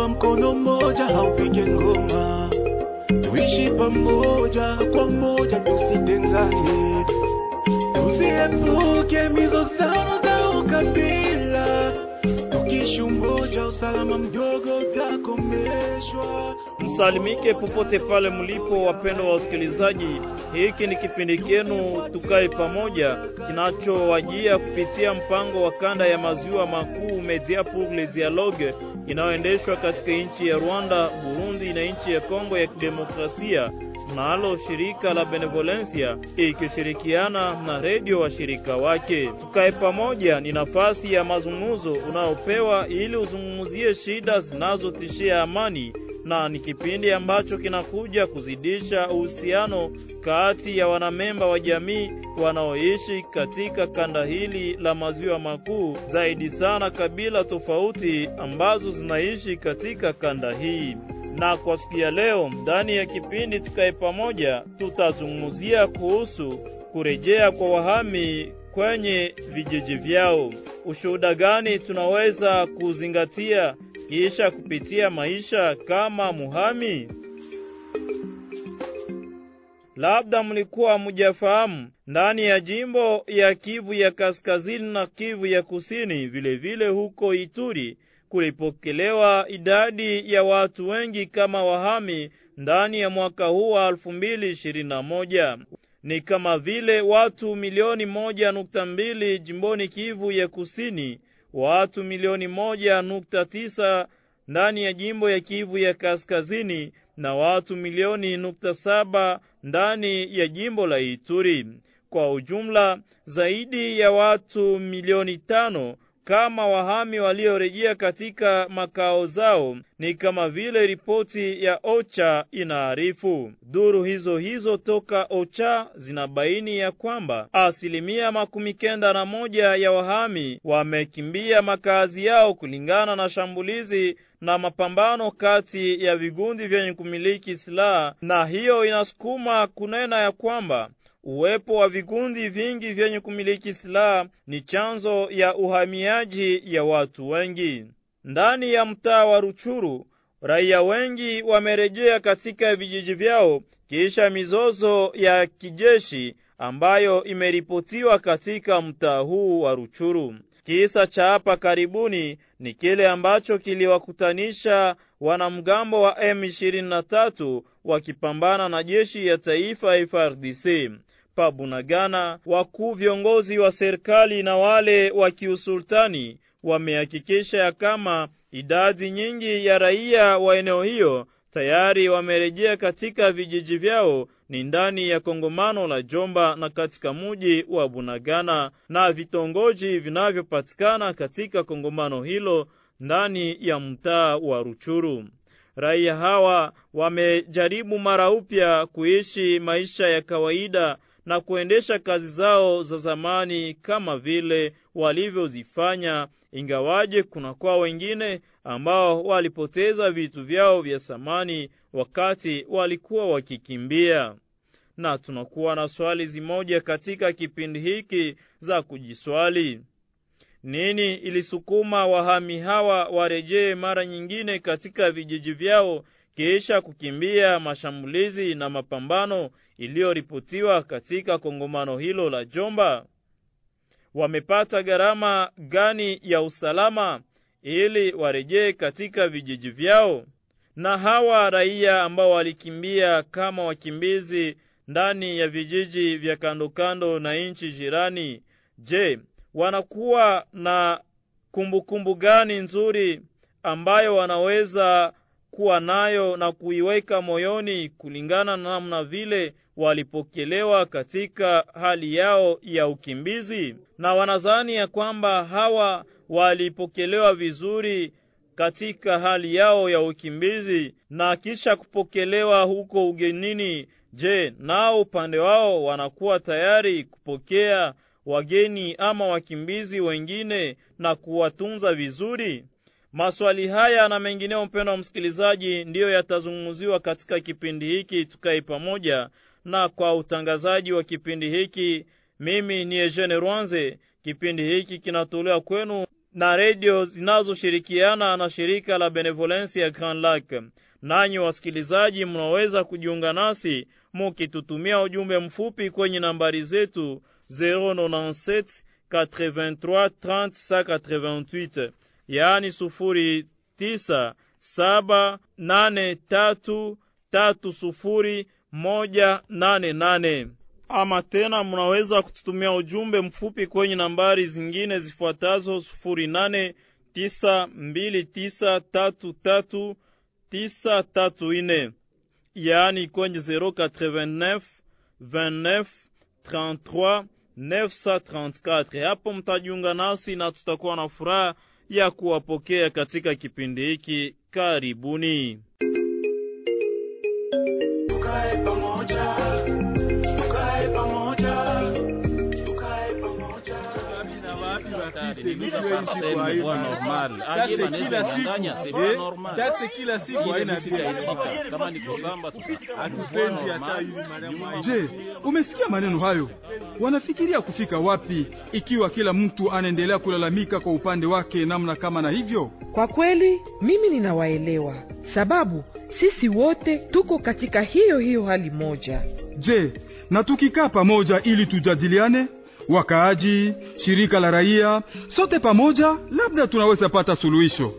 tulifunzwa mkono mmoja haupige ngoma, tuishi pamoja kwa moja, tusitengane, tusiepuke mizozano za ukabila, Tukishi umoja, usalama mdogo utakomeshwa. Msalimike popote pale mlipo, wapendwa wa wasikilizaji. Hiki ni kipindi kenu Tukae Pamoja kinachowajia kupitia mpango wa kanda ya maziwa makuu Media pour le Dialogue inayoendeshwa katika nchi ya Rwanda, Burundi na nchi ya Kongo ya Kidemokrasia, nalo shirika la Benevolencia ikishirikiana na redio washirika wake. Tukae Pamoja ni nafasi ya mazungumzo unaopewa ili uzungumzie shida zinazotishia amani na ni kipindi ambacho kinakuja kuzidisha uhusiano kati ya wanamemba wa jamii wanaoishi katika kanda hili la maziwa makuu, zaidi sana kabila tofauti ambazo zinaishi katika kanda hii. Na kwa siku ya leo, ndani ya kipindi Tukae Pamoja, tutazungumzia kuhusu kurejea kwa wahami kwenye vijiji vyao. Ushuhuda gani tunaweza kuzingatia kisha kupitia maisha kama muhami? Labda mlikuwa mjafahamu, ndani ya jimbo ya Kivu ya Kaskazini na Kivu ya Kusini, vilevile vile huko Ituri kulipokelewa idadi ya watu wengi kama wahami ndani ya mwaka huu wa 2021 ni kama vile watu milioni moja nukta mbili jimboni Kivu ya Kusini, watu milioni moja nukta tisa ndani ya jimbo ya Kivu ya Kaskazini na watu milioni nukta saba ndani ya jimbo la Ituri. Kwa ujumla zaidi ya watu milioni tano kama wahami waliorejea katika makao zao, ni kama vile ripoti ya OCHA inaarifu. Duru hizo hizo toka OCHA zinabaini ya kwamba asilimia makumi kenda na moja ya wahami wamekimbia makazi yao kulingana na shambulizi na mapambano kati ya vigundi vyenye kumiliki silaha, na hiyo inasukuma kunena ya kwamba uwepo wa vikundi vingi vyenye kumiliki silaha ni chanzo ya uhamiaji ya watu wengi. Ndani ya mtaa wa Ruchuru, raia wengi wamerejea katika vijiji vyao kisha mizozo ya kijeshi ambayo imeripotiwa katika mtaa huu wa Ruchuru. Kisa cha hapa karibuni ni kile ambacho kiliwakutanisha wanamgambo wa M23 wakipambana na jeshi ya taifa FARDC. Pabunagana, wakuu viongozi wa serikali na wale wa kiusultani wamehakikisha ya kama idadi nyingi ya raia wa eneo hiyo tayari wamerejea katika vijiji vyao ni ndani ya kongomano la Jomba na katika muji wa Bunagana na vitongoji vinavyopatikana katika kongomano hilo ndani ya mtaa wa Ruchuru. Raia hawa wamejaribu mara upya kuishi maisha ya kawaida na kuendesha kazi zao za zamani kama vile walivyozifanya, ingawaje kunakuwa wengine ambao walipoteza vitu vyao vya samani wakati walikuwa wakikimbia. Na tunakuwa na swali zimoja katika kipindi hiki za kujiswali: nini ilisukuma wahami hawa warejee mara nyingine katika vijiji vyao kisha kukimbia mashambulizi na mapambano iliyoripotiwa katika kongomano hilo la Jomba? Wamepata gharama gani ya usalama ili warejee katika vijiji vyao? Na hawa raia ambao walikimbia kama wakimbizi ndani ya vijiji vya kando kando na nchi jirani, je, wanakuwa na kumbukumbu kumbu gani nzuri ambayo wanaweza kuwa nayo na kuiweka moyoni kulingana na namna vile walipokelewa katika hali yao ya ukimbizi, na wanazani ya kwamba hawa walipokelewa vizuri katika hali yao ya ukimbizi na kisha kupokelewa huko ugenini. Je, nao upande wao wanakuwa tayari kupokea wageni ama wakimbizi wengine na kuwatunza vizuri? Maswali haya na mengineo, mpendwa wa msikilizaji, ndiyo yatazungumziwa katika kipindi hiki Tukae Pamoja, na kwa utangazaji wa kipindi hiki mimi ni Eugene Rwanze. Kipindi hiki kinatolewa kwenu na redio zinazoshirikiana na shirika la Benevolence ya Grand Lac. Nanyi wasikilizaji, mnaweza kujiunga nasi mukitutumia ujumbe mfupi kwenye nambari zetu 097 83 30 188, yaani sufuri tisa saba nane tatu tatu sufuri moja nane nane ama tena mnaweza kututumia ujumbe mfupi kwenye nambari zingine zifuatazo sufuri nane tisa mbili tisa tatu tatu tisa tatu ine yaani kwenye 089 29 33 934. Hapo mtajiunga nasi na tutakuwa na furaha ya kuwapokea katika kipindi hiki. Karibuni. Kila siku. haina. Je, umesikia maneno hayo? Wanafikiria kufika wapi ikiwa kila mtu anaendelea kulalamika kwa upande wake namna kama na hivyo? Kwa kweli mimi ninawaelewa, sababu sisi wote tuko katika hiyo hiyo hali moja. Je, na tukikaa pamoja ili tujadiliane, wakaaji, shirika la raia, sote pamoja, labda tunaweza pata suluhisho.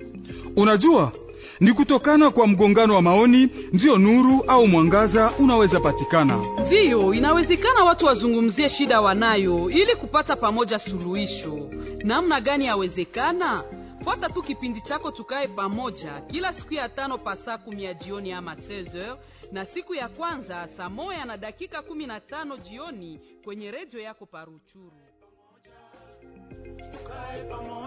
Unajua, ni kutokana kwa mgongano wa maoni ndiyo nuru au mwangaza unaweza patikana. Ndiyo, inawezekana watu wazungumzie shida wanayo ili kupata pamoja suluhisho. Namna gani yawezekana? Fuata tu kipindi chako tukae pamoja kila siku ya tano pa saa kumi ya jioni ama 16h na siku ya kwanza saa moya na dakika kumi na tano jioni kwenye redio yako Paruchuru.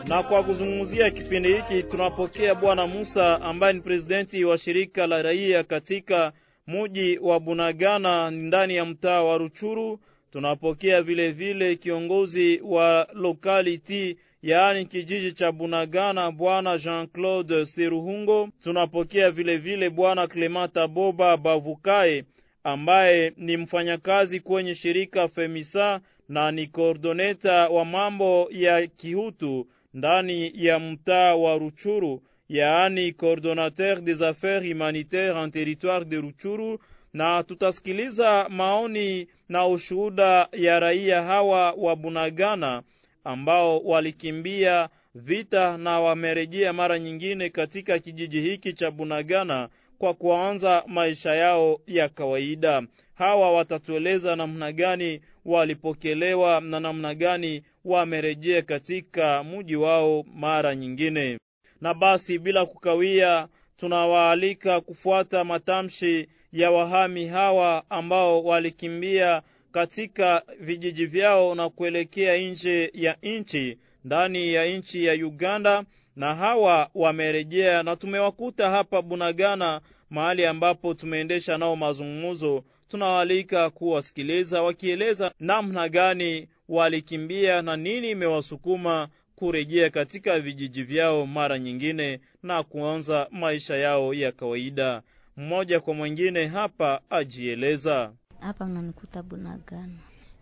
Na kwa kuzungumzia kipindi hiki tunapokea Bwana Musa ambaye ni presidenti wa shirika la raia katika muji wa Bunagana ndani ya mtaa wa Ruchuru. Tunapokea vile vile kiongozi wa locality yaani kijiji cha Bunagana bwana Jean-Claude Siruhungo. Tunapokea vile vile bwana Clemata Boba Bavukae ambaye ni mfanyakazi kwenye shirika Femisa na ni koordoneta wa mambo ya kihutu ndani ya mtaa wa Ruchuru, yaani coordonnateur des affaires humanitaires en territoire de Ruchuru, na tutasikiliza maoni na ushuhuda ya raia hawa wa Bunagana ambao walikimbia vita na wamerejea mara nyingine katika kijiji hiki cha Bunagana kwa kuanza maisha yao ya kawaida. Hawa watatueleza namna gani walipokelewa na namna gani wamerejea katika mji wao mara nyingine. Na basi bila kukawia, tunawaalika kufuata matamshi ya wahami hawa ambao walikimbia katika vijiji vyao na kuelekea nje ya nchi ndani ya nchi ya Uganda, na hawa wamerejea na tumewakuta hapa Bunagana, mahali ambapo tumeendesha nao mazungumzo. tunawalika kuwasikiliza wakieleza namna gani walikimbia na nini imewasukuma kurejea katika vijiji vyao mara nyingine na kuanza maisha yao ya kawaida. Mmoja kwa mwingine hapa ajieleza. Hapa mnanikuta Bunagana,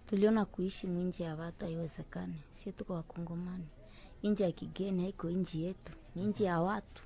tuliona kuishi mwinji ya watu haiwezekani. Sie tuko Wakongomani, inji ya kigeni haiko inji yetu, ni inji ya watu.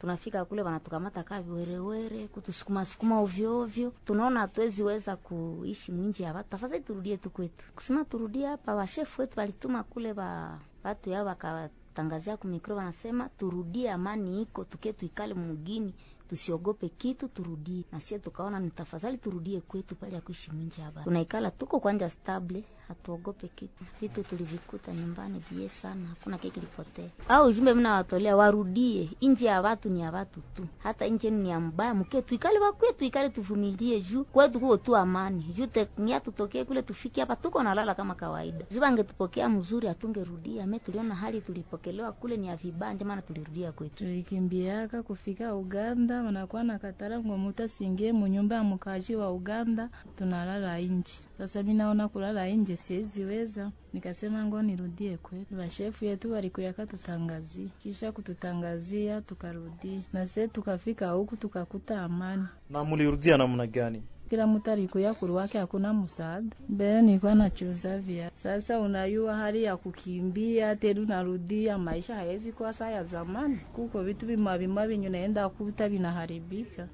Tunafika kule wanatukamata kaa viwerewere, kutusukuma sukuma ovyo ovyo. Tunaona hatuwezi weza kuishi mwinji ya watu, tafadhali turudie tu kwetu. Kusema turudie hapa, washefu wetu walituma kule ba watu yao wakatangazia kumikro, wanasema turudie, amani iko, tuke tuikale mugini tusiogope kitu, turudie. Na sie tukaona ni tafadhali turudie kwetu pale ya kuishi mwinji hapa. Tunaikala tuko kwanja stable, hatuogope kitu. Vitu tulivikuta nyumbani vie sana, hakuna kile kilipotea. Au ujumbe mna watolea warudie, inji ya watu ni ya watu tu, hata inji ni ya mbaya, mke tuikale wa kwetu, ikale tuvumilie juu kwetu kuko tu amani. Juu teknia tutokee kule tufike hapa tuko nalala kama kawaida. Juu angetupokea mzuri hatungerudia. Me tuliona hali tulipokelewa kule ni ya vibanja, maana tulirudia kwetu. tulikimbiaka kufika Uganda, wanakuwa na katala ngo asingie munyumba ya mukaji wa Uganda, tunalala inji. Sasa mi naona kulala inje siweziweza, nikasema ngo nirudie kwetu. Bashefu yetu walikuyaka tutangazia, kisha kututangazia tukarudi, na se tukafika huku tukakuta amani. Na mulirudia namna gani? Kila mtu alikuya kuruwake, hakuna msaada. Mbele nilikuwa nachuza via, sasa unayua hali ya kukimbia tena narudia, maisha hayezi kuwa saa ya zamani. Kuko vitu vimwavimwa vimwa vinyu naenda kuta vinaharibika,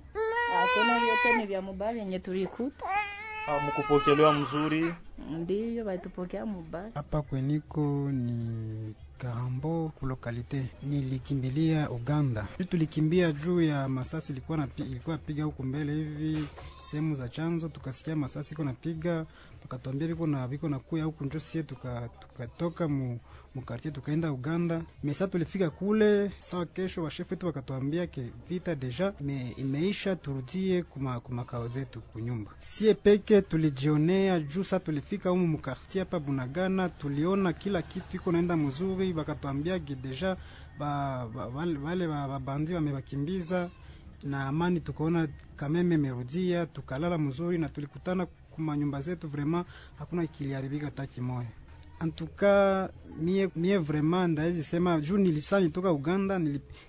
hakuna vyote ni vya mubaya yenye tulikuta, Mkupokelewa mzuri. Ndiyo baitupokea mubaya. Hapa kweniko ni Karambo kulokalite, nilikimbilia Uganda. Tulikimbia juu ya masasi ilikuwa napi, ilikuwa piga huku mbele hivi sehemu za chanzo, tukasikia masasi iko napiga, wakatuambia viko na viko na kuya huku njo sie tuka tukatoka mu mukartie tukaenda Uganda. Mesa tulifika kule sawa, kesho washefu wetu wakatuambia ke vita deja me, imeisha, turudie kuma kumakao zetu kunyumba. Sie peke tulijionea juu sa tulifika humu mkartia hapa Bunagana, tuliona kila kitu iko naenda mzuri, bakatuambia ki deja ba, wale, babandi wamebakimbiza na amani, tukaona kameme merudia, tukalala mzuri na tulikutana kuma nyumba zetu, vraiment hakuna kiliharibika hata kimoya. Antuka mie, mie vraiment ndaezi sema juu nilisa nitoka Uganda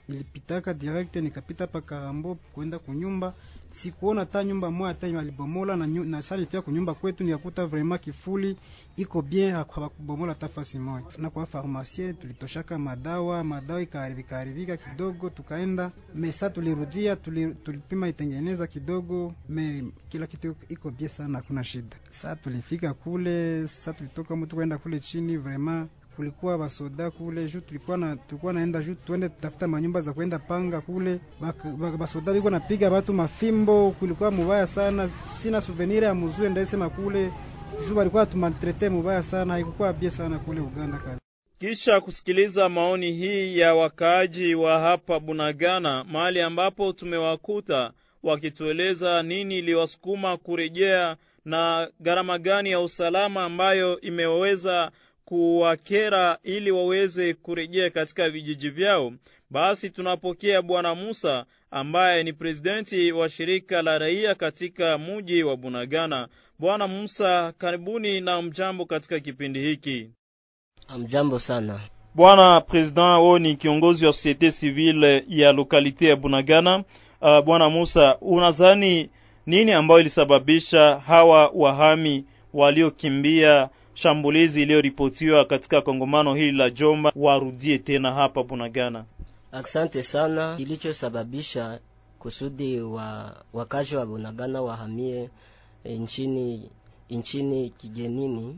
nilipitaka direct nikapita pa Karambo kwenda kunyumba, sikuona ta nyumba moja hata walibomola na, na sasa nifika kunyumba kwetu nikakuta vraiment kifuli iko bien, hawakubomola hata fasi moja. Na kwa farmasie tulitoshaka madawa, madawa ikaharibika haribika kidogo, tukaenda mesa, tulirudia tuli, tulipima itengeneza kidogo, me kila kitu iko bien sana, hakuna shida. Sasa tulifika kule, sasa tulitoka mtu kwenda kule chini, vraiment kulikuwa basoda kule juu tulikuwa na tulikuwa naenda juu tuende tutafuta manyumba za kwenda panga kule, basoda biko napiga watu mafimbo, kulikuwa mubaya sana. Sina souvenir ya mzuri ndaisema kule juu walikuwa tumaltrete mubaya sana, haikukuwa bie sana kule Uganda kale. Kisha kusikiliza maoni hii ya wakaaji wa hapa Bunagana, mahali ambapo tumewakuta wakitueleza nini iliwasukuma kurejea na gharama gani ya usalama ambayo imeweza kuwakera ili waweze kurejea katika vijiji vyao. Basi tunapokea Bwana Musa ambaye ni presidenti wa shirika la raia katika muji wa Bunagana. Bwana Musa, karibuni na mjambo katika kipindi hiki. Amjambo sana. Bwana President, wewe ni kiongozi wa societe civile ya lokalite ya Bunagana. Uh, Bwana Musa, unazani nini ambayo ilisababisha hawa wahami waliokimbia shambulizi iliyoripotiwa katika kongomano hili la Jomba warudie tena hapa Bunagana? Asante sana. Kilichosababisha kusudi wa wakazi wa Bunagana wahamie e, nchini nchini kigenini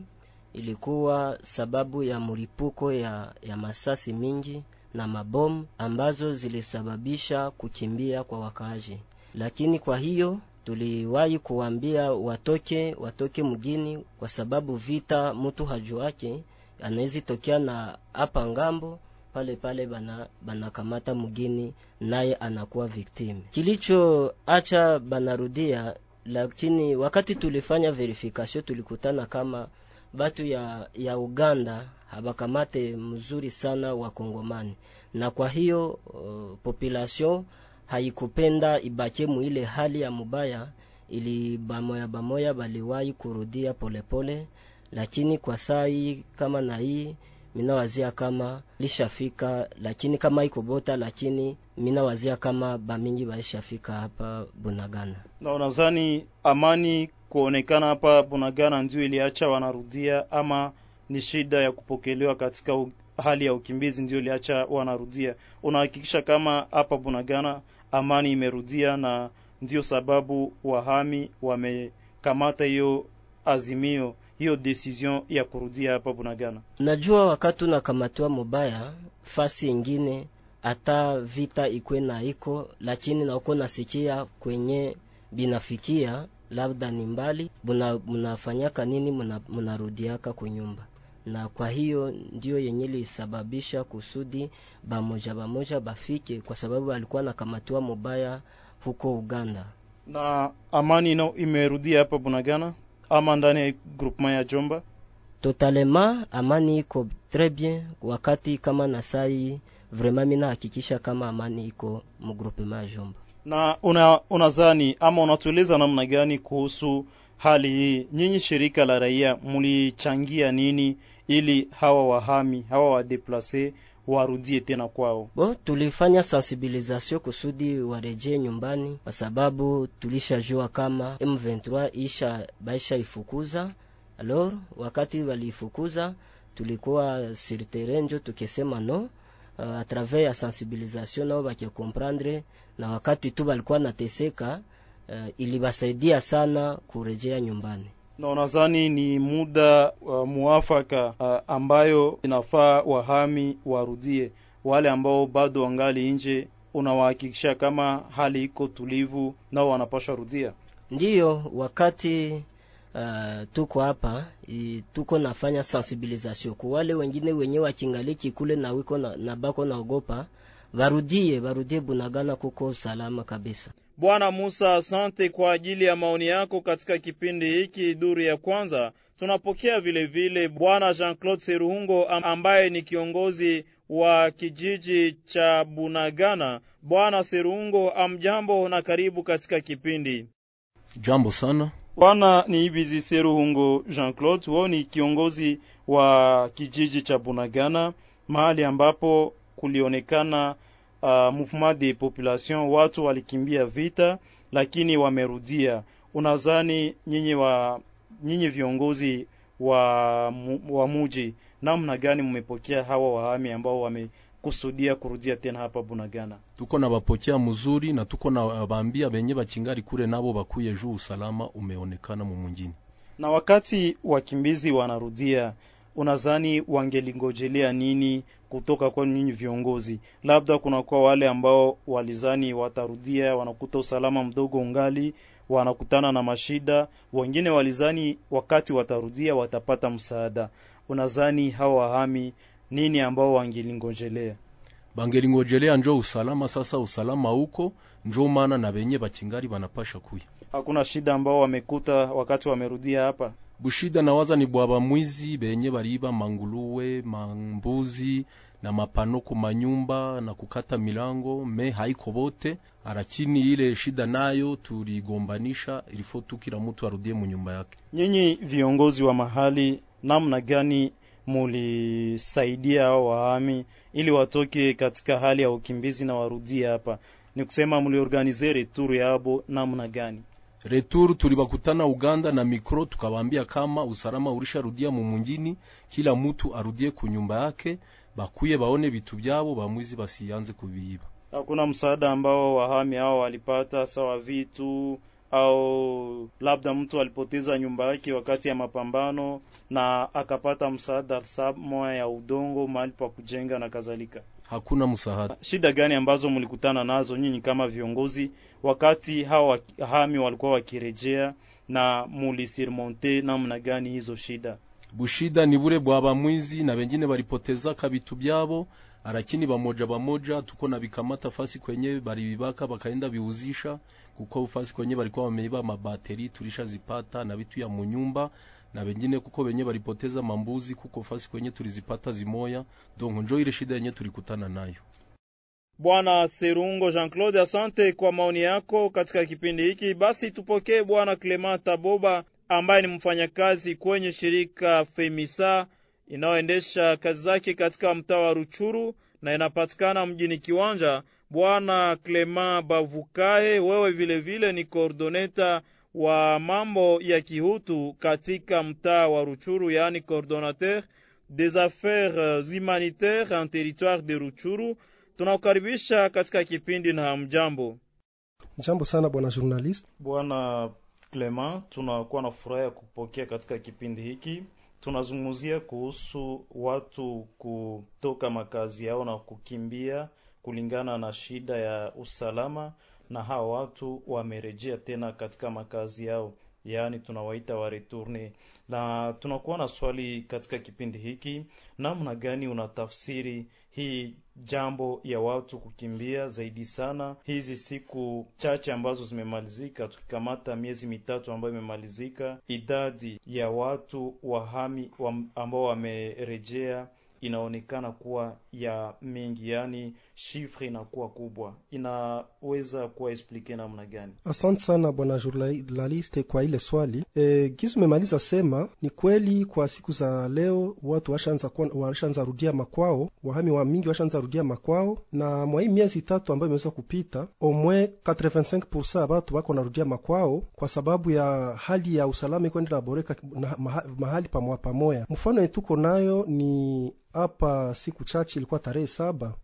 ilikuwa sababu ya mlipuko ya, ya masasi mingi na mabomu ambazo zilisababisha kukimbia kwa wakaaji, lakini kwa hiyo tuliwahi kuwambia watoke watoke mjini, kwa sababu vita mtu hajuake anawezi tokea na hapa ng'ambo pale pale bana banakamata mgini naye anakuwa victim. Kilichoacha banarudia, lakini wakati tulifanya verification tulikutana kama batu ya, ya Uganda habakamate mzuri sana wa Kongomani, na kwa hiyo uh, population haikupenda ibache muile hali ya mubaya, ili bamoya bamoya baliwahi kurudia polepole pole, lakini kwa saa hii kama na hii minawazia kama lishafika, lakini kama iko bota, lakini minawazia kama bamingi balishafika hapa Bunagana. Na unazani amani kuonekana hapa Bunagana ndio iliacha wanarudia, ama ni shida ya kupokelewa katika hali ya ukimbizi ndio iliacha wanarudia? Unahakikisha kama hapa Bunagana amani imerudia na ndio sababu wahami wamekamata hiyo azimio hiyo decision ya kurudia hapa Bunagana? Najua wakati unakamatiwa mubaya fasi ingine hata vita ikwe na iko, lakini na uko nasikia kwenye binafikia labda ni mbali, munafanyaka nini, munarudiaka kunyumba, na kwa hiyo ndio yenye lisababisha kusudi bamoja bamoja bafike, kwa sababu alikuwa nakamatiwa mubaya huko Uganda. Na amani ino imerudia hapa Bunagana ama ndani ya groupement ya Jomba? Totalema amani iko très bien, wakati kama na sai vraiment mina hakikisha kama amani iko mu groupement ya Jomba. Na una unazani ama unatueleza namna gani kuhusu hali hii? Nyinyi shirika la raia mlichangia nini ili hawa wahami hawa wadeplase warudie tena kwao? Bo, tulifanya sensibilisation kusudi warejee nyumbani, kwa sababu tulishajua kama M23 isha baisha ifukuza. Alors wakati waliifukuza, tulikuwa sirterenjo tukisema no uh, atravers ya sensibilisation nao bakikomprendre, na wakati tu balikuwa nateseka uh, ilibasaidia sana kurejea nyumbani na unazani ni muda uh, muafaka uh, ambayo inafaa wahami warudie wale ambao bado wangali nje? Unawahakikisha kama hali iko tulivu, nao wanapashwa rudia? Ndiyo, wakati uh, tuko hapa tuko nafanya sensibilisation ku wale wengine wenye wakingaliki kule na wiko na, na bako naogopa, varudie varudie Bunagana, kuko salama kabisa. Bwana Musa, asante kwa ajili ya maoni yako katika kipindi hiki duru ya kwanza. Tunapokea vilevile vile Bwana Jean-Claude Seruhungo ambaye ni kiongozi wa kijiji cha Bunagana. Bwana Seruhungo, amjambo na karibu katika kipindi. Jambo sana. Bwana ni Ibizi Seruhungo Jean-Claude, wao ni kiongozi wa kijiji cha Bunagana, mahali ambapo kulionekana uh, movement de population, watu walikimbia vita lakini wamerudia. unazani nyinyi wa nyinyi viongozi wa, wa muji namna gani mmepokea hawa wahami ambao wamekusudia kurudia tena hapa Bunagana? Tuko na bapokea mzuri na tuko na baambia benye bachingari kule nabo bakuye juu usalama umeonekana mumunjini. Na wakati wakimbizi wanarudia unadhani wangelingojelea nini kutoka kwa nyinyi viongozi? Labda kunakuwa wale ambao walizani watarudia, wanakuta usalama mdogo ungali, wanakutana na mashida. Wengine walizani wakati watarudia watapata msaada. unazani hawa wahami nini ambao wangelingojelea? Bangelingojelea njo usalama. Sasa usalama huko njo maana na benye bachingari banapasha kuya. Hakuna shida ambao wamekuta wakati wamerudia hapa bushida nawaza ni bwaba mwizi benye baliba manguluwe mambuzi na mapano ku manyumba na kukata milango me haiko bote, arakini ile shida nayo tuligombanisha, ilifo tukira mtu arudie mu nyumba yake. Nyinyi viongozi wa mahali, namna gani mulisaidia hao wahami ili watoke katika hali ya ukimbizi na warudie hapa? Ni kusema mliorganize returu yabo namna gani? Retour tulibakutana Uganda na mikro, tukawaambia kama usalama ulisharudia mu mungini, kila mutu arudie kunyumba yake, bakuye baone vitu byabo, bamwizi basianze kubiiba. Hakuna msaada ambao wahami hao walipata, sawa vitu au labda mtu alipoteza nyumba yake wakati ya mapambano na akapata msaada sa ya udongo mahali pa kujenga na kadhalika. Hakuna msaada. Shida gani ambazo mlikutana nazo nyinyi kama viongozi wakati hawa hami walikuwa wakirejea, na mulisirmonte namna gani hizo shida? Bushida ni bure bwaba mwizi na wengine walipoteza kabitu byabo, arakini bamoja bamoja tuko na bikamata fasi kwenye balibibaka bakaenda biuzisha, kuko fasi kwenye balikuwa wameiba mabateri tulishazipata na vitu ya munyumba na wengine kuko wenye walipoteza mambuzi, kuko fasi kwenye tulizipata zimoya. Donc njo ile shida yenye tulikutana nayo. Bwana Serungo Jean-Claude, asante kwa maoni yako katika kipindi hiki. Basi tupokee Bwana Clement Taboba ambaye ni mfanyakazi kwenye shirika Femisa inayoendesha kazi zake katika mtaa wa Ruchuru na inapatikana mjini Kiwanja. Bwana Clement Bavukae, wewe vilevile vile ni koordoneta wa mambo ya kihutu katika mtaa wa Ruchuru, yaani coordonnateur des affaires humanitaires en territoire de Ruchuru. Tunakukaribisha katika kipindi na mjambo mjambo sana bwana journalist. Bwana Clement, tunakuwa na furaha ya kupokea katika kipindi hiki. Tunazungumzia kuhusu watu kutoka makazi yao na kukimbia kulingana na shida ya usalama, na hawa watu wamerejea tena katika makazi yao, yaani tunawaita wareturne Na tunakuwa na swali katika kipindi hiki, namna gani unatafsiri hii jambo ya watu kukimbia zaidi sana. Hizi siku chache ambazo zimemalizika, tukikamata miezi mitatu ambayo imemalizika, idadi ya watu wahami wa ambao wamerejea inaonekana kuwa ya mingi, yani shifre inakuwa kubwa, inaweza kuwa explike namna gani? Asante sana bwana journaliste kwa ile swali. E, gizu umemaliza sema ni kweli, kwa siku za leo watu washaanza rudia makwao, wahami wa mingi washaanza rudia makwao, na mwa hii miezi tatu ambayo imeweza kupita omwe 85% ya watu wako narudia makwao kwa sababu ya hali ya usalama iko boreka mahali pamoya pamoya. Mfano yetuko nayo ni hapa siku chache ilikuwa tarehe saba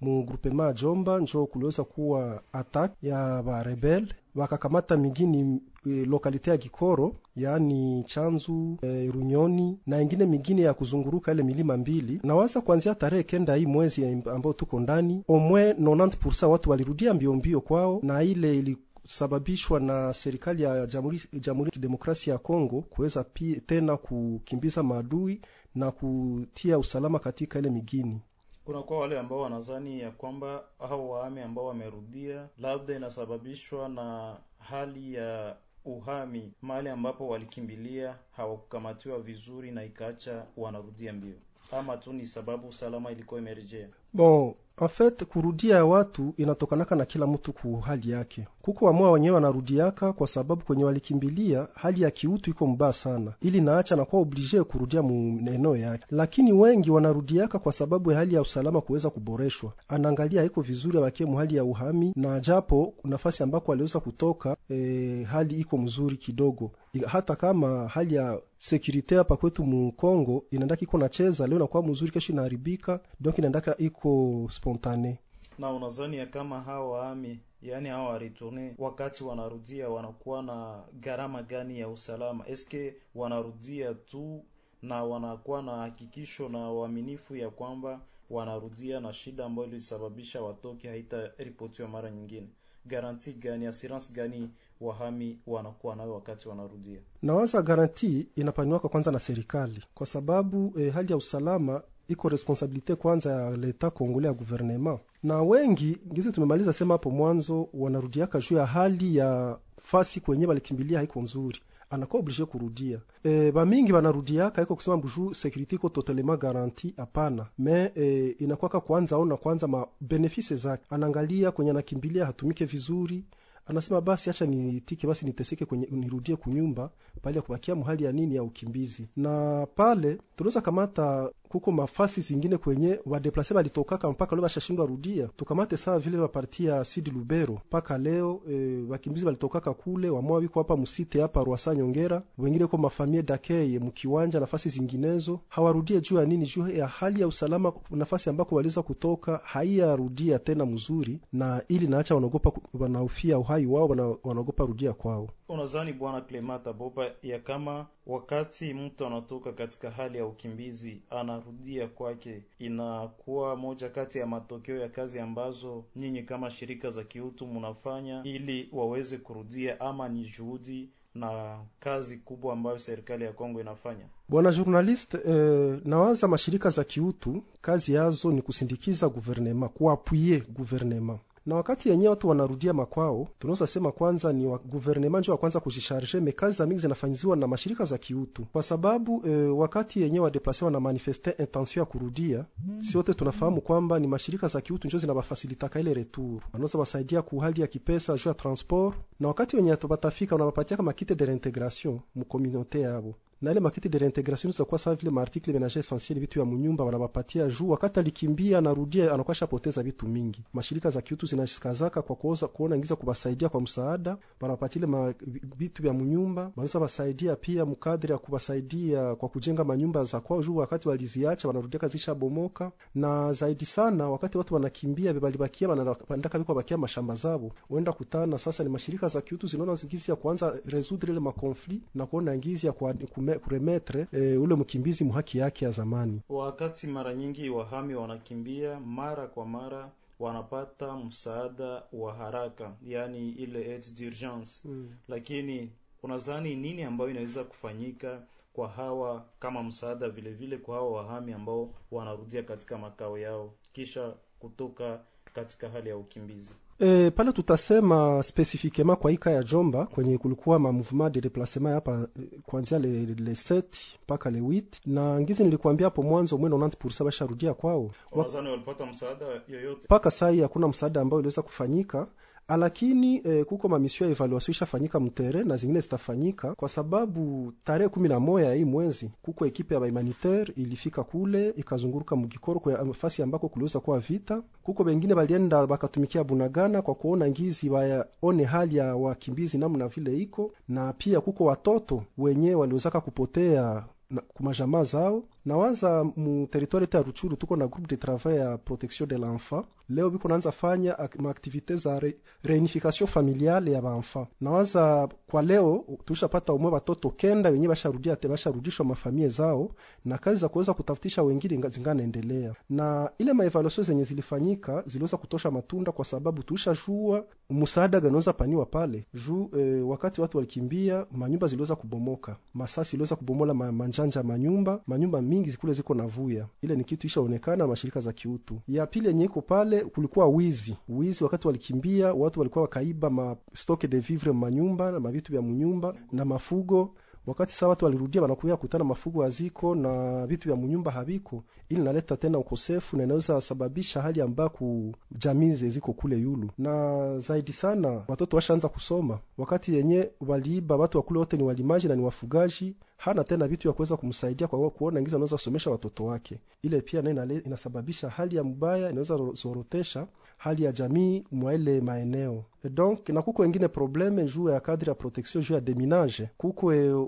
mu grupema Jomba njo kuliweza kuwa attack ya barebel wakakamata mingini e, lokalite ya Gikoro yaani Chanzu e, Runyoni na ingine mingine ya kuzunguruka ile milima mbili. Nawaza kuanzia tarehe kenda hii mwezi ambao tuko ndani, omwe 90% watu walirudia mbio mbio kwao, na ile ili sababishwa na serikali ya Jamhuri Jamhuri ya Kidemokrasia ya Kongo kuweza tena kukimbiza maadui na kutia usalama katika ile migini. Kunakuwa wale ambao wanazani ya kwamba hao wahame ambao wamerudia labda inasababishwa na hali ya uhami mahali ambapo walikimbilia hawakukamatiwa vizuri na ikaacha wanarudia mbio, ama tu ni sababu usalama ilikuwa imerejea. Bon, en fait kurudia watu inatokanaka na kila mtu ku hali yake. Kuko wamoya wenyewe wanarudiaka kwa sababu kwenye walikimbilia hali ya kiutu iko mbaya sana, ili naacha nakuwa oblige kurudia mueneo yake, lakini wengi wanarudiaka kwa sababu ya hali ya usalama kuweza kuboreshwa. Anaangalia haiko vizuri awakie muhali ya uhami, na japo nafasi ambako aliweza kutoka e, hali iko mzuri kidogo, hata kama hali ya sekurite hapa kwetu mu Kongo inaendaka iko nacheza leo nakuwa mzuri, kesho inaharibika, donc inaendaka iko spontane. Na unazani ya kama hao waami, yani hao waretourne wakati wanarudia wanakuwa na gharama gani ya usalama? Eske wanarudia tu na wanakuwa na hakikisho na uaminifu ya kwamba wanarudia na shida ambayo ilisababisha watoke haitaripotiwa mara nyingine? Garanti gani, assurance gani wahami wanakuwa nayo wakati wanarudia? Nawaza garanti inapaniwaka kwanza na serikali, kwa sababu eh, hali ya usalama iko responsabilite kwanza ya leta kongole ya guvernema, na wengi ngizi tumemaliza sema hapo mwanzo, wanarudiaka juu ya hali ya fasi kwenye walikimbilia haiko nzuri anakuwa oblige kurudia. E, bamingi banarudiaka iko kusema buju security iko totalement garanti, hapana. Me e, inakwaka kwanza ona kwanza ma benefice zake, anaangalia kwenye anakimbilia hatumike vizuri anasema basi acha nitike basi niteseke kwenye nirudie kunyumba pale ya kubakia mhali ya nini ya ukimbizi. Na pale tunaweza kamata kuko mafasi zingine kwenye wadeplase balitokaka mpaka leo bashashindwa rudia, tukamate sawa vile ya Sidi Lubero. Mpaka leo e, wakimbizi balitokaka kule wamoa wiko hapa msite hapa Rwasa Nyongera, wengine kwa mafamie dakeye mkiwanja nafasi zinginezo. Hawarudie juu ya nini? Juu ya hali ya usalama, nafasi ambako waliweza kutoka haiyarudia tena mzuri, na ili naacha wanaogopa, wanahofia uhai wao, wanaogopa rudia kwao. Unadhani Bwana Clemata Boba ya kama wakati mtu anatoka katika hali ya ukimbizi anarudia kwake, inakuwa moja kati ya matokeo ya kazi ambazo nyinyi kama shirika za kiutu mnafanya ili waweze kurudia, ama ni juhudi na kazi kubwa ambayo serikali ya Kongo inafanya? Bwana journaliste, eh, nawaza mashirika za kiutu kazi yazo ni kusindikiza guvernema, kuapuye guvernema na wakati yenyewe watu wanarudia makwao, tunaweza sema kwanza ni wa guvernema njo wa kwanza kujisharge, me kazi za mingi zinafanyiziwa na mashirika za kiutu, kwa sababu e, wakati yenyewe wadeplase wana manifeste intention ya kurudia, si wote tunafahamu kwamba ni mashirika za kiutu njo zinabafasilitaka ile retour, wanaweza wasaidia kuhali ya kipesa juu ya transport, na wakati wenye batafika wanabapatia kama kite de reintegration mu communauté yabo na ile makiti de reintegration zakuwa sawa vile maartikle menager essentiel vitu ya munyumba wanabapatia juu wakati alikimbia anarudia anakuwa shapoteza vitu mingi. Mashirika za kiutu zinashikazaka kwa kuoza kuona ingiza kubasaidia kwa msaada, wanapatia ile vitu vya munyumba, wanaweza basaidia pia mkadri ya kubasaidia kwa kujenga manyumba za kwao. Juu wakati waliziacha wanarudia kazisha bomoka, na zaidi sana wakati watu wanakimbia bebalibakia wanataka biko bakia mashamba zao, wenda kutana sasa ni mashirika za kiutu zinaona ngizi ya kuanza resoudre ile makonflit na kuona ngizi ya kwa kuremetre e, ule mkimbizi muhaki yake ya zamani. Wakati mara nyingi wahami wanakimbia, mara kwa mara wanapata msaada wa haraka, yani ile aide d'urgence mm. Lakini unadhani nini ambayo inaweza kufanyika kwa hawa kama msaada vile vile kwa hawa wahami ambao wanarudia katika makao yao kisha kutoka katika hali ya ukimbizi E, pale tutasema spesifikema kwa ika ya Jomba kwenye kulikuwa ma mouvement de déplacement hapa eh, kuanzia le, le 7 mpaka le 8 na ngizi nilikuambia hapo mwanzo mwe 90% basharudia kwao. Wazani walipata msaada yoyote? Mpaka sasa hakuna msaada ambao iliweza kufanyika lakini eh, kuko mamisio ya evaluation ishafanyika mtere na zingine zitafanyika kwa sababu tarehe kumi na moja ya hii mwezi kuko ekipe ya bahumanitaire ilifika kule ikazunguruka mgikoro kwa nafasi ambako kuliweza kuwa vita. Kuko bengine balienda bakatumikia bunagana kwa kuona ngizi waone hali ya wakimbizi namna vile iko na pia kuko watoto wenyewe waliwezaka kupotea kumajamaa zao nawaza mu territoire ya Ruchuru tuko na groupe de travail ya protection de l'enfant. Leo biko naanza fanya ak- maaktivite za re, reunification familiale ya baenfant nawaza kwa leo tushapata umwe batoto kenda wenye basharudia te basharudishwa mafamie zao na kazi za kuweza kutafutisha wengine nga- zinganaendelea na ile maevaluation zenye zilifanyika ziliweza kutosha matunda kwa sababu tushajua msaada ganaweza paniwa pale. Juu eh, wakati watu walikimbia manyumba ziliweza kubomoka. Masasi iliweza kubomola manjanja manyumba manyumba mingi zikule ziko na vuya. Ile ni kitu ishaonekana na mashirika za kiutu. Ya pili yenye iko pale kulikuwa wizi. Wizi wakati walikimbia watu walikuwa wakaiba ma stoke de vivre manyumba na mavitu vya mnyumba na mafugo. Wakati saa watu walirudia wanakuya kutana mafugo haziko na vitu vya mnyumba haviko. Ili naleta tena ukosefu na inaweza sababisha hali ambaku jamii ziko kule yulu. Na zaidi sana watoto washaanza kusoma. Wakati yenye waliiba watu wakule wote ni walimaji na ni wafugaji hana tena vitu vya kuweza kumsaidia kwa kuona ngiza anaweza somesha watoto wake. Ile pia nayo inasababisha hali ya mbaya inaweza zorotesha hali ya jamii mwa ile maeneo. Donc na kuko wengine probleme juu ya kadri ya protection juu ya deminage kuko e,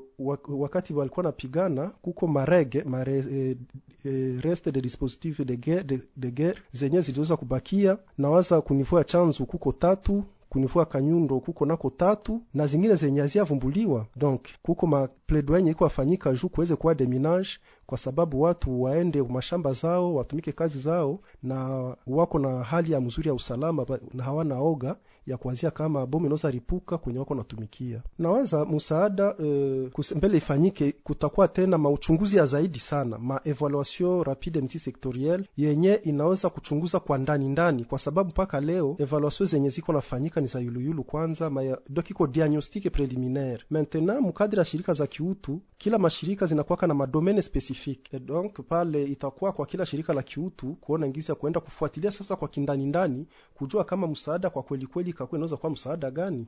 wakati walikuwa napigana kuko marege mare, e, e, reste de dispositif de guerre, de, de guerre zenye ziliweza kubakia na waza kunivua chanzu kuko tatu kunivua kanyundo kuko nako tatu na zingine zenye haziavumbuliwa. Donc kuko mapledoyer yenye iko afanyika juu kuweze kuwa deminage kwa sababu watu waende mashamba zao watumike kazi zao na wako na hali ya mzuri ya usalama na hawana oga ya kuanzia kama bomu inaweza ripuka kwenye wako natumikia nawaza msaada uh, mbele ifanyike kutakuwa tena mauchunguzi ya zaidi sana ma evaluation rapide multisectoriel yenye inaweza kuchunguza kwa ndani ndani kwa sababu mpaka leo evaluation zenye ziko nafanyika ni za yuluyulu kwanza ma donc iko diagnostic preliminaire. Maintenant mkadri ya shirika za kiutu kila mashirika zinakuwaka na madomene specifique Et donc pale itakuwa kwa kila shirika la kiutu kuona ngizi ya kuenda kufuatilia sasa kwa kindani ndani kujua kama msaada kwa kweli kweli ikakuwa inaweza kuwa msaada gani.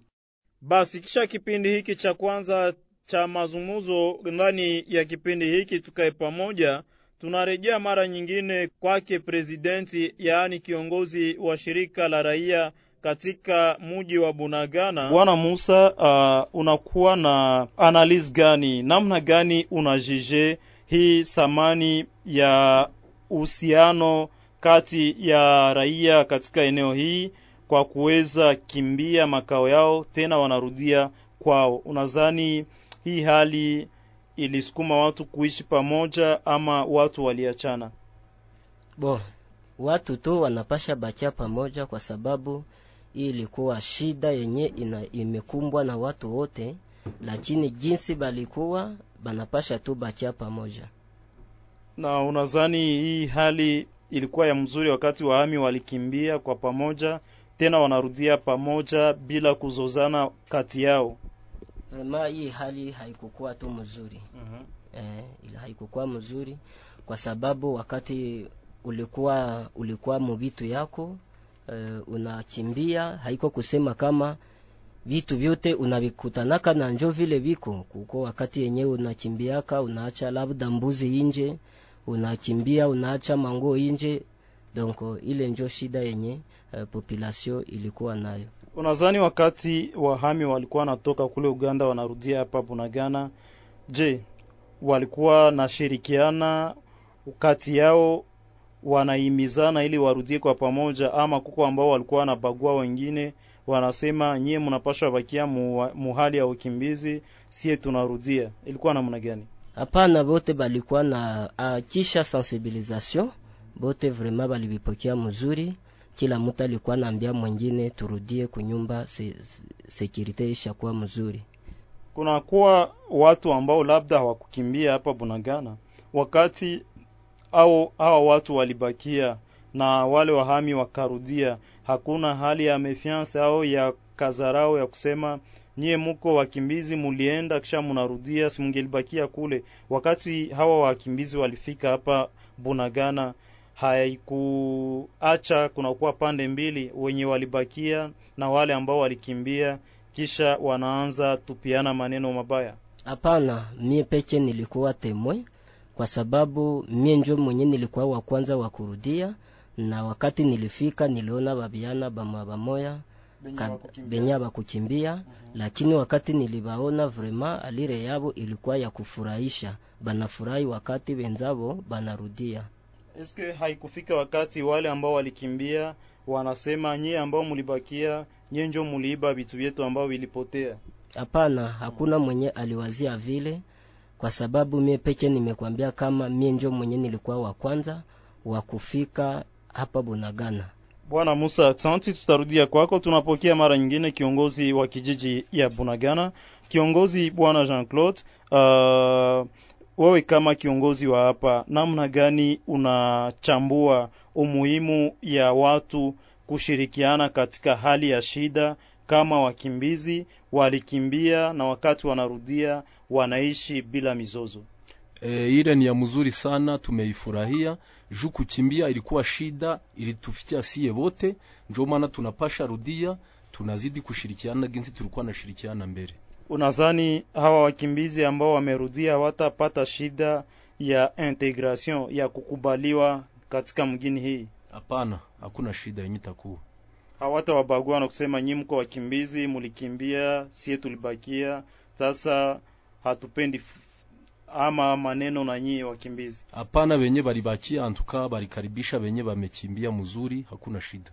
Basi kisha kipindi hiki cha kwanza cha mazungumzo ndani ya kipindi hiki tukae pamoja tunarejea mara nyingine kwake presidenti yaani kiongozi wa shirika la raia katika muji wa bunagana. Bwana musa uh, unakuwa na analyse gani? Namna gani unajije hii thamani ya uhusiano kati ya raia katika eneo hii kwa kuweza kimbia makao yao tena wanarudia kwao. Unadhani hii hali ilisukuma watu kuishi pamoja ama watu waliachana? Bo watu tu wanapasha bakia pamoja kwa sababu hii ilikuwa shida yenye ina, imekumbwa na watu wote lakini jinsi balikuwa banapasha tu bakia pamoja na unazani hii hali ilikuwa ya mzuri wakati wahami walikimbia kwa pamoja tena wanarudia pamoja bila kuzozana kati yao. Vrema hii hali haikukuwa tu mzuri. Uh-huh. eh, ila haikukuwa mzuri kwa sababu wakati ulikuwa ulikuwa mubitu yako eh, unakimbia haiko kusema kama vitu vyote unavikutanaka na njo vile viko. Kuko wakati yenyewe unakimbiaka unaacha labda mbuzi inje unakimbia unaacha mango inje. Donc ile njo shida yenye uh, population ilikuwa nayo. Unazani wakati wahami walikuwa natoka kule uganda wanarudia hapa bunagana? Je walikuwa nashirikiana kati yao wanaimizana ili warudie kwa pamoja ama kuko ambao walikuwa wanabagua wengine wanasema nyie mnapaswa bakia mu, muhali ya ukimbizi sie tunarudia. Ilikuwa namna gani? Hapana bote balikuwa na uh, kisha sensibilisation bote vraiment balibipokea mzuri. Kila mtu alikuwa naambia mwingine turudie kunyumba se, se, sekirite ishakuwa mzuri. Kunakuwa watu ambao labda hawakukimbia hapa bunagana wakati au hawa watu walibakia na wale wahami wakarudia hakuna hali ya mefiance au ya kazarao ya kusema nyie muko wakimbizi mulienda kisha munarudia, simungelibakia kule. Wakati hawa wakimbizi walifika hapa Bunagana, haikuacha kunakuwa pande mbili, wenye walibakia na wale ambao walikimbia, kisha wanaanza tupiana maneno mabaya. Hapana, mie peke nilikuwa temwe, kwa sababu mie njo mwenye nilikuwa wa kwanza wa kurudia, na wakati nilifika niliona babiana bama bamoya benya bakukimbia, mm -hmm. Lakini wakati nilibaona vrema alire yabo ilikuwa ya kufurahisha, banafurahi wakati wenzabo banarudia. Eske haikufika wakati wale ambao walikimbia wanasema nyie ambao mulibakia nyie njo muliiba vitu vyetu ambao vilipotea? Hapana, hakuna mwenye aliwazia vile, kwa sababu mie peke nimekwambia kama mie njo mwenye nilikuwa wa kwanza wa kufika hapa Bunagana. Bwana Musa, asante. Tutarudia kwako. Tunapokea mara nyingine kiongozi wa kijiji ya Bunagana, kiongozi bwana Jean Claude. Uh, wewe kama kiongozi wa hapa, namna gani unachambua umuhimu ya watu kushirikiana katika hali ya shida kama wakimbizi walikimbia na wakati wanarudia wanaishi bila mizozo? E, ile ni ya mzuri sana, tumeifurahia juu kukimbia ilikuwa shida, ilitufikia sie wote, ndio maana tunapasha rudia, tunazidi kushirikiana jinsi tulikuwa nashirikiana mbele. Unazani hawa wakimbizi ambao wamerudia watapata shida ya integration ya kukubaliwa katika mgini hii? Hapana, hakuna shida yenye takuwa hawata wabagua na kusema nyi mko wakimbizi, mulikimbia, sie tulibakia, sasa hatupendi ama maneno na nyie wakimbizi. Hapana, wenye balibakia antuka balikaribisha wenye bamekimbia mzuri, hakuna shida.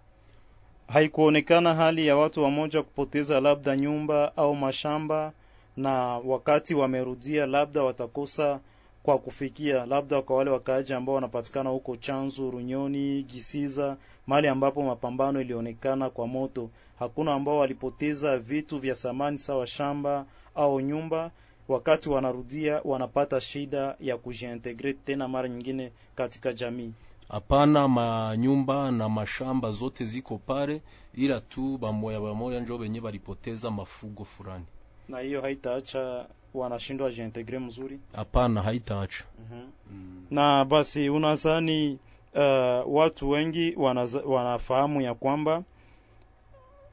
Haikuonekana hali ya watu wamoja kupoteza labda nyumba au mashamba, na wakati wamerudia, labda watakosa kwa kufikia, labda kwa wale wakaaji ambao wanapatikana huko Chanzu, Runyoni, Gisiza, mahali ambapo mapambano ilionekana kwa moto. Hakuna ambao walipoteza vitu vya samani sawa shamba au nyumba wakati wanarudia wanapata shida ya kujiintegre tena mara nyingine katika jamii. Hapana, manyumba na mashamba zote ziko pale, ila tu bamoya bamoya njo benye balipoteza mafugo fulani, na hiyo haitaacha wanashindwa jiintegre mzuri. Hapana, haitaacha. mm-hmm. mm. Na basi unazani uh, watu wengi wanaza, wanafahamu ya kwamba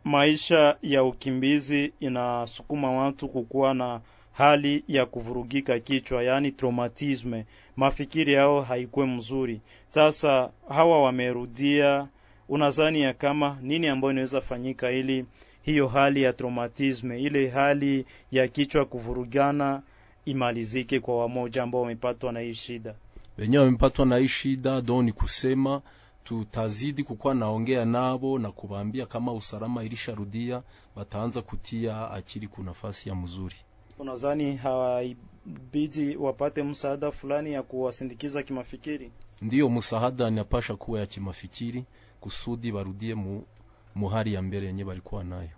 maisha ya ukimbizi inasukuma watu kukuwa na hali ya kuvurugika kichwa, yaani traumatisme, mafikiri yao haikuwe mzuri. Sasa hawa wamerudia, unazani ya kama nini ambayo inaweza fanyika ili hiyo hali ya traumatisme, ile hali ya kichwa kuvurugana imalizike kwa wamoja ambao wamepatwa na hii shida? Wenyewe wamepatwa na hii shida, do ni kusema tutazidi kukuwa naongea nabo na kuwaambia kama usalama ilisharudia, wataanza kutia akili ku nafasi ya mzuri. Unadhani hawaibidi wapate msaada fulani ya kuwasindikiza kimafikiri? Ndiyo, msaada inapasha kuwa ya kimafikiri kusudi warudie mu, muhari ya mbele yenye walikuwa nayo.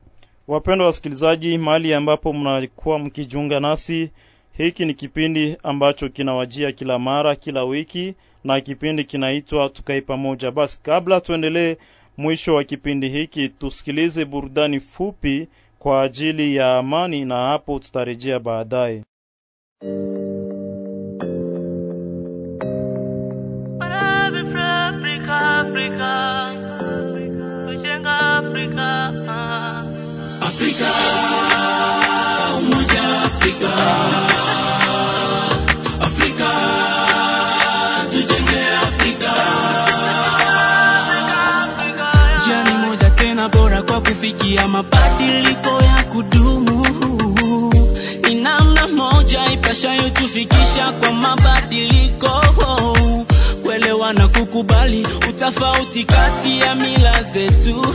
Wapendwa wasikilizaji, mahali ambapo mnakuwa mkijunga nasi, hiki ni kipindi ambacho kinawajia kila mara, kila wiki, na kipindi kinaitwa Tukae Pamoja. Basi kabla tuendelee mwisho wa kipindi hiki, tusikilize burudani fupi kwa ajili ya amani, na hapo tutarejea baadaye. Afrika, umoja Afrika. Afrika, tujenge Afrika. Njia moja tena bora kwa kufikia mabadiliko moja ipashayo tufikisha kwa mabadiliko kuelewa na kukubali utafauti kati ya mila zetu,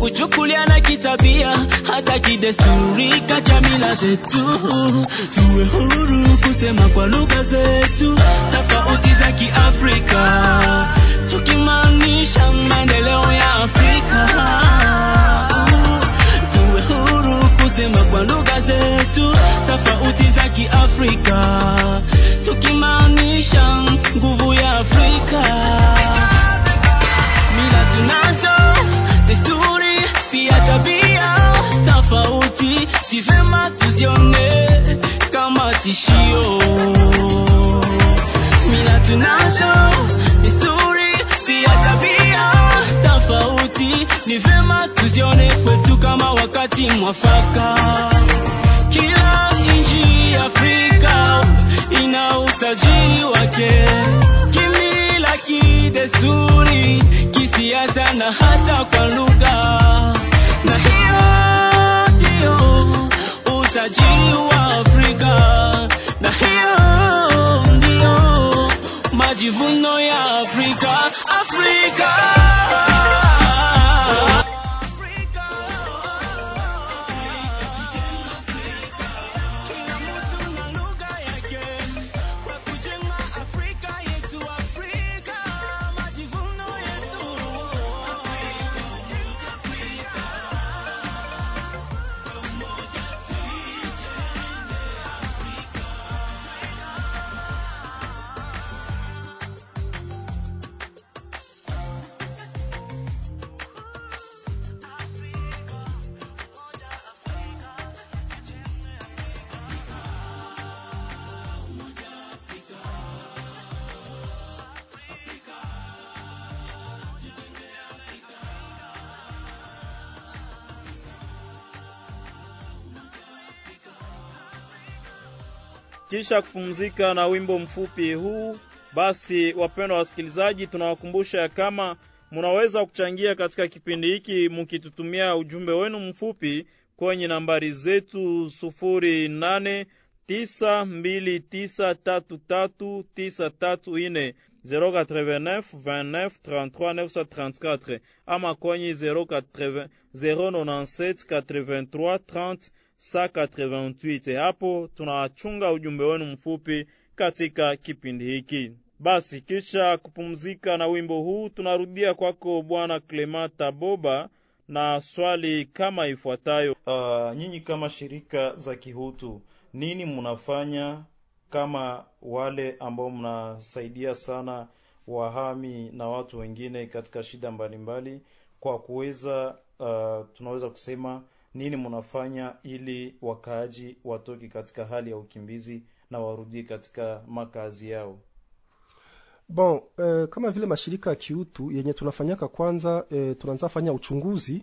kuchukuliana kitabia hata kidesturi kati ya mila zetu. Tuwe huru kusema kwa lugha zetu tofauti za Kiafrika, tukimaanisha maendeleo ya Afrika mapema kwa lugha zetu tofauti za Kiafrika, tukimaanisha nguvu ya Afrika. Mila tunazo, desturi pia tabia tofauti, si vema tuzione kama tishio. Mila tunazo, desturi pia tabia tofauti, ni vema tuzione kwetu kama wakati mwafaka. Kila nchi Afrika ina utajiri wake, kimila, kidesturi, kisiasa na hata kwa lugha, Kisha kupumzika na wimbo mfupi huu, basi wapendwa wasikilizaji, tunawakumbusha kama munaweza kuchangia katika kipindi hiki mukitutumia ujumbe wenu mfupi kwenye nambari zetu sufuri nane tisa mbili tisa tatu tatu tisa tatu ine 089 29 33 934 ama kwenye 080 097 83 30 188. Hapo tunachunga ujumbe wenu mfupi katika kipindi hiki. Basi kisha kupumzika na wimbo huu, tunarudia kwako Bwana Klemata Boba na swali kama ifuatayo. Uh, nyinyi kama shirika za kihutu nini mnafanya kama wale ambao mnasaidia sana wahami na watu wengine katika shida mbalimbali mbali, kwa kuweza uh, tunaweza kusema nini mnafanya ili wakaaji watoke katika hali ya ukimbizi na warudie katika makazi yao? Bon, eh, kama vile mashirika ya kiutu yenye tunafanyaka kwanza, eh, tunaanza fanya uchunguzi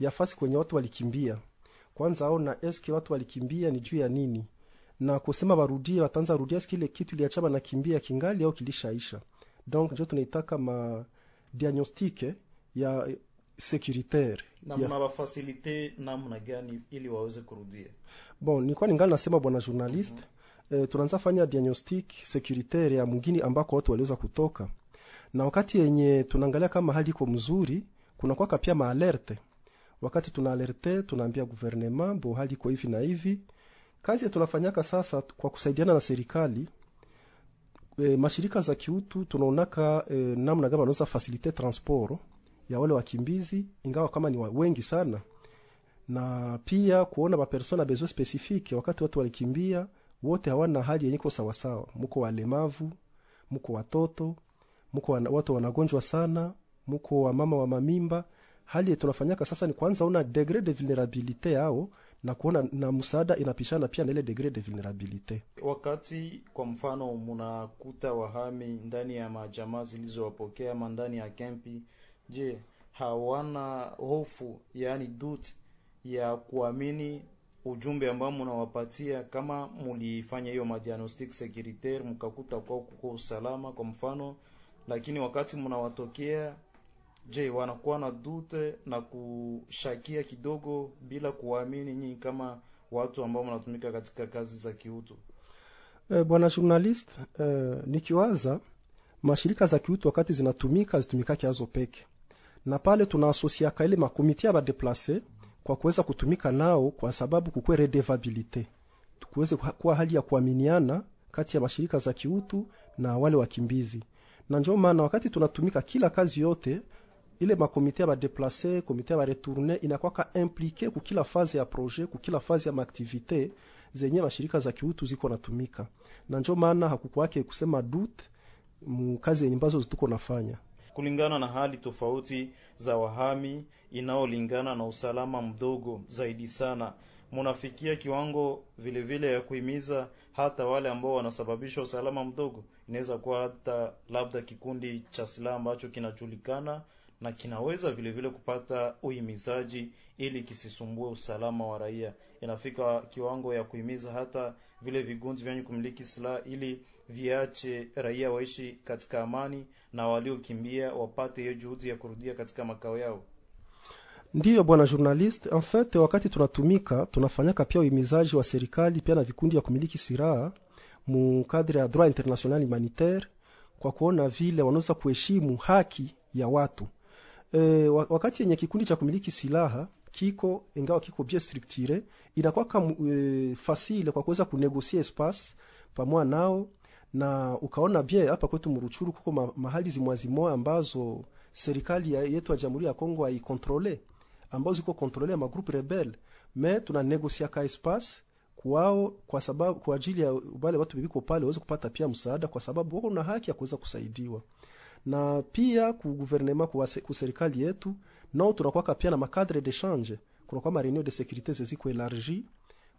ya fasi kwenye watu walikimbia, kwanza aona eske watu walikimbia ni juu ya nini, na kusema barudie, wataanza rudia eske ile kitu iliachaba na kimbia kingali au kilishaisha. Donc njo tunaitaka ma diagnostike ya securitaire na yeah. mnawafasilite namna gani ili waweze kurudia? Bon, nilikuwa ningali nasema bwana journalist mm -hmm. E, tunaanza fanya diagnostic securitaire ya mwingine ambako watu waliweza kutoka, na wakati yenye tunaangalia kama hali iko mzuri, kuna kwaka pia maalerte. Wakati tuna alerte, tunaambia gouvernement bo, hali iko hivi na hivi. Kazi ya tunafanyaka sasa kwa kusaidiana na serikali e, mashirika za kiutu tunaonaka e, namna gani wanaweza fasilite transport ya wale wakimbizi ingawa kama ni wengi sana, na pia kuona bapersona besoin spesifike. Wakati watu walikimbia wote hawana hali yenye iko sawasawa, muko walemavu, muko watoto, wana, watu wanagonjwa sana, muko wamama wa mamimba. Hali tunafanyaka sasa ni kwanza una degre de vulnerabilité yao na kuona na msaada inapishana pia na ile degre de vulnerabilité. Wakati kwa mfano munakuta wahami ndani ya majamaa zilizowapokea ama ndani ya kempi Je, hawana hofu yaani dut ya kuamini ujumbe ambao mnawapatia? Kama mulifanya hiyo madiagnostic securitaire mkakuta kwao kuko usalama kwa mfano, lakini wakati mnawatokea, je, wanakuwa na dute na kushakia kidogo bila kuwaamini nyinyi kama watu ambao mnatumika katika kazi za kiutu? E, bwana journalist, e, nikiwaza mashirika za kiutu wakati zinatumika zitumikake azo peke na pale tunaasosiaka ile makomiti ya badeplase kwa kuweza kutumika nao, kwa sababu kukwe redevabilite, kuweze kuwa hali ya kuaminiana kati ya mashirika za kiutu na wale wakimbizi. Na ndio maana wakati tunatumika kila kazi yote ile makomite ya badeplase, komite ya baretourne inakwaka implike kukila fazi ya projet, kukila fazi ya maaktivite zenye mashirika za kiutu ziko natumika, na njo maana hakukwake kusema dut mukazi yenye mbazo tuko nafanya kulingana na hali tofauti za wahami inayolingana na usalama mdogo zaidi sana, munafikia kiwango vile vile ya kuhimiza hata wale ambao wanasababisha usalama mdogo. Inaweza kuwa hata labda kikundi cha silaha ambacho kinajulikana na kinaweza vile vile kupata uhimizaji ili kisisumbue usalama wa raia. Inafika kiwango ya kuhimiza hata vile vigundi vyenye kumiliki silaha ili viache raia waishi katika amani na waliokimbia wapate hiyo juhudi ya kurudia katika makao yao. Ndiyo bwana journalist, en fait wakati tunatumika tunafanyaka pia uhimizaji wa serikali pia na vikundi vya kumiliki silaha mu kadre ya droit international humanitaire kwa kuona vile wanaweza kuheshimu haki ya watu. E, wakati yenye kikundi cha kumiliki silaha kiko ingawa kiko bien structure inakuwa e, fasile kwa kuweza kunegosie espace pamoja nao na ukaona bien hapa kwetu Muruchuru kuko ma, mahali zimwazimoa ambazo serikali yetu ya Jamhuri ya Kongo haikontrole ambazo ziko kontrole ya magrupu rebel me tuna negosia ka espace kwao kwa sababu kwa ajili ya wale watu bibiko pale waweze kupata pia msaada, kwa sababu wako na haki ya kuweza kusaidiwa. Na pia ku gouvernement ku serikali yetu nao tunakuwa pia na makadre de change, kunakuwa ma reunion de securite zeziko elargi,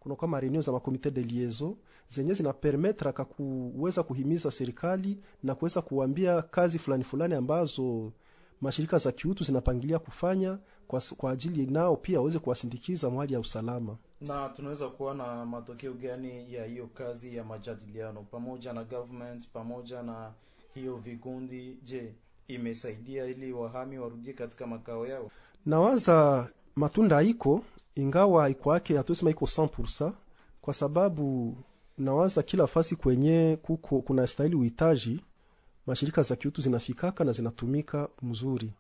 kunakuwa ma reunion za makomite de liaison zenye zinapermetre ka kuweza kuhimiza serikali na kuweza kuambia kazi fulani fulani ambazo mashirika za kiutu zinapangilia kufanya kwa, kwa ajili nao pia waweze kuwasindikiza mwali ya usalama. Na tunaweza kuona matokeo gani ya hiyo kazi ya majadiliano pamoja na government pamoja na hiyo vikundi? Je, imesaidia ili wahami warudie katika makao yao? Nawaza matunda iko ingawa iko yake hatusema iko 100% kwa sababu nawaza kila fasi kwenye kuko kuna stahili uhitaji mashirika za kiutu zinafikaka na zinatumika mzuri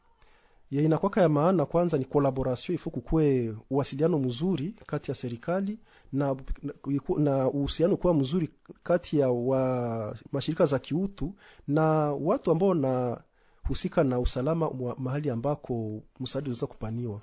ye inakwaka ya maana kwanza ni collaboration ifo kukue uwasiliano mzuri kati ya serikali na na uhusiano kuwa mzuri kati ya wa mashirika za kiutu na watu ambao wanahusika na usalama mahali ambako msaada unaweza kupaniwa.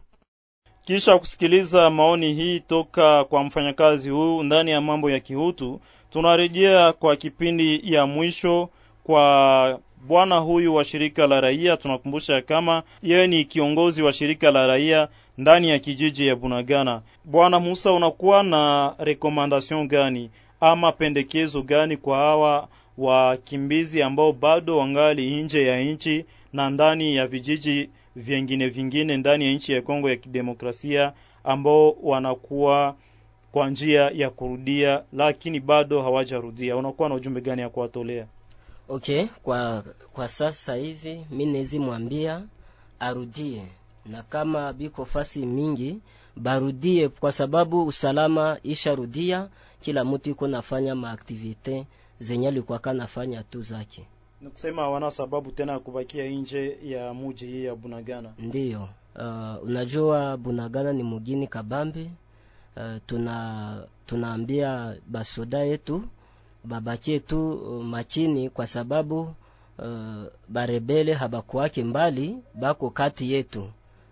Kisha kusikiliza maoni hii toka kwa mfanyakazi huu ndani ya mambo ya kihutu tunarejea kwa kipindi ya mwisho kwa bwana huyu wa shirika la raia. Tunakumbusha kama yeye ni kiongozi wa shirika la raia ndani ya kijiji ya Bunagana. Bwana Musa, unakuwa na rekomandation gani ama pendekezo gani kwa hawa wakimbizi ambao bado wangali nje ya nchi na ndani ya vijiji vingine vingine ndani ya nchi ya Kongo ya Kidemokrasia ambao wanakuwa kwa njia ya kurudia lakini bado hawajarudia, unakuwa na ujumbe gani ya kuwatolea? Okay, kwa kwa sasa hivi mi mwambia arudie, na kama biko fasi mingi barudie, kwa sababu usalama isharudia, kila mtu iko nafanya maaktivite zenye alikuwa kanafanya tu zake. Ni kusema hawana sababu tena ya kubakia nje ya muji hii ya Bunagana. Ndiyo. Uh, unajua Bunagana ni mugini kabambi. Uh, tuna tunaambia basoda yetu babakie tu uh, machini kwa sababu uh, barebele habakuwake mbali, bako kati yetu.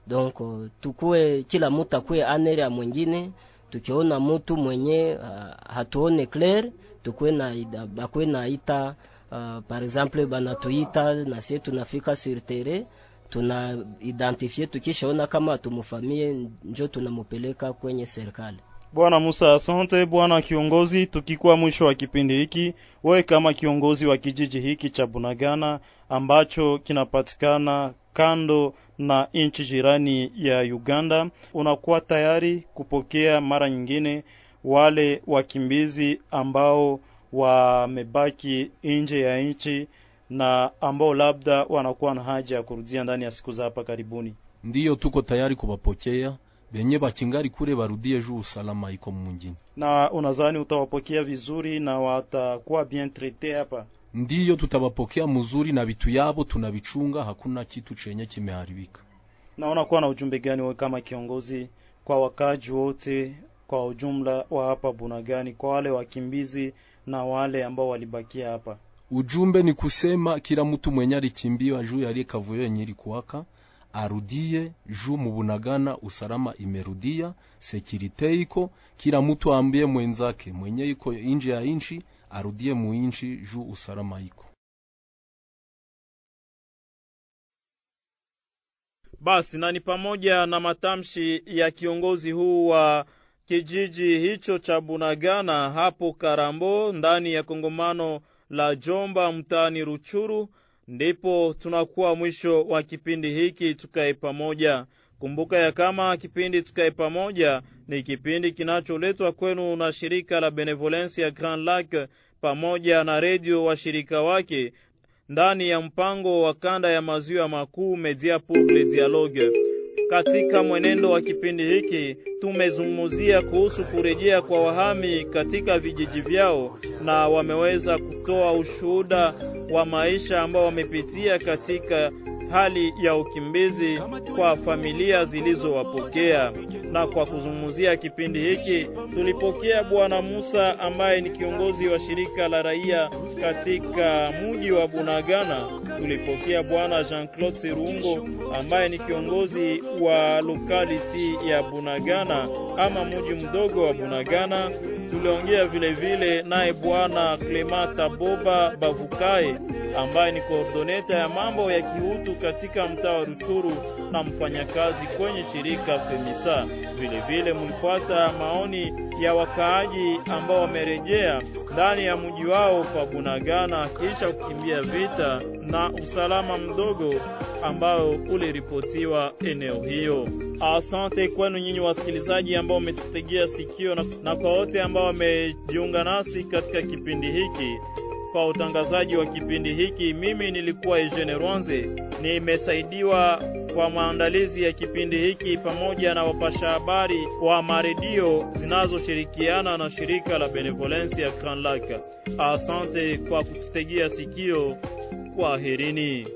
Donc tukuwe tukue kila mutu akuwe aneri ya mwingine, tukiona mutu mwenye uh, hatuone clair tukue na bakwe na ita uh, par exemple banatuita na sie tunafika sur terrain tuna identifie, tukishaona kama tumufamie njo tunamupeleka kwenye serikali. Bwana Musa, asante bwana kiongozi. Tukikuwa mwisho wa kipindi hiki, wewe kama kiongozi wa kijiji hiki cha Bunagana ambacho kinapatikana kando na nchi jirani ya Uganda, unakuwa tayari kupokea mara nyingine wale wakimbizi ambao wamebaki nje ya nchi na ambao labda wanakuwa na haja ya kurudia ndani ya siku za hapa karibuni? Ndiyo, tuko tayari kubapokea benye bakingari kure barudie juu usalama iko mungini. Na unazani utawapokea vizuri na watakuwa bien traite hapa? Ndiyo, tutabapokea mzuri na vitu yabo tunavichunga, hakuna kitu chenye kimeharibika. Na unakuwa na ujumbe gani wewe kama kiongozi kwa wakaji wote kwa ujumla wa hapa Bunagani, kwa wale wakimbizi na wale ambao walibakia hapa? Ujumbe ni kusema kila mtu mwenye alikimbiwa juu yaliye kavuyo yenye ilikuwaka arudie juu mubunagana, usalama imerudia, sekirite iko, kila mtu aambie mwenzake mwenye iko inji ya inji arudie muinji juu usalama iko. Basi na ni pamoja na matamshi ya kiongozi huu wa kijiji hicho cha Bunagana hapo Karambo ndani ya kongomano la Jomba mtaani Ruchuru. Ndipo tunakuwa mwisho wa kipindi hiki tukae pamoja. Kumbuka ya kama kipindi tukae pamoja ni kipindi kinacholetwa kwenu na shirika la Benevolence ya Grand Lac pamoja na redio washirika wake ndani ya mpango wa kanda ya maziwa makuu Media le Dialogue. Katika mwenendo wa kipindi hiki tumezungumzia kuhusu kurejea kwa wahami katika vijiji vyao, na wameweza kutoa ushuhuda wa maisha ambao wamepitia katika hali ya ukimbizi kwa familia zilizowapokea. Na kwa kuzungumzia kipindi hiki tulipokea Bwana Musa ambaye ni kiongozi wa shirika la raia katika mji wa Bunagana. Tulipokea Bwana Jean-Claude Serungo ambaye ni kiongozi wa lokaliti ya Bunagana ama mji mdogo wa Bunagana. Tuliongea vile vile naye Bwana Clemata Boba Bavukae ambaye ni koordoneta ya mambo ya kiutu katika mtaa wa Ruchuru na mfanyakazi kwenye shirika Femisa. Vilevile vile mlipata maoni ya wakaaji ambao wamerejea ndani ya mji wao pa Bunagana kisha kukimbia vita na usalama mdogo ambao uliripotiwa eneo hiyo. Asante kwenu nyinyi wasikilizaji ambao umetutegea sikio na, na kwa wote ambao wamejiunga nasi katika kipindi hiki kwa utangazaji wa kipindi hiki. Mimi nilikuwa Eugene Rwanze, nimesaidiwa kwa maandalizi ya kipindi hiki pamoja na wapasha habari wa maredio zinazoshirikiana na shirika la Benevolence ya Grand Lac. Asante kwa kututegea sikio. Kwaherini.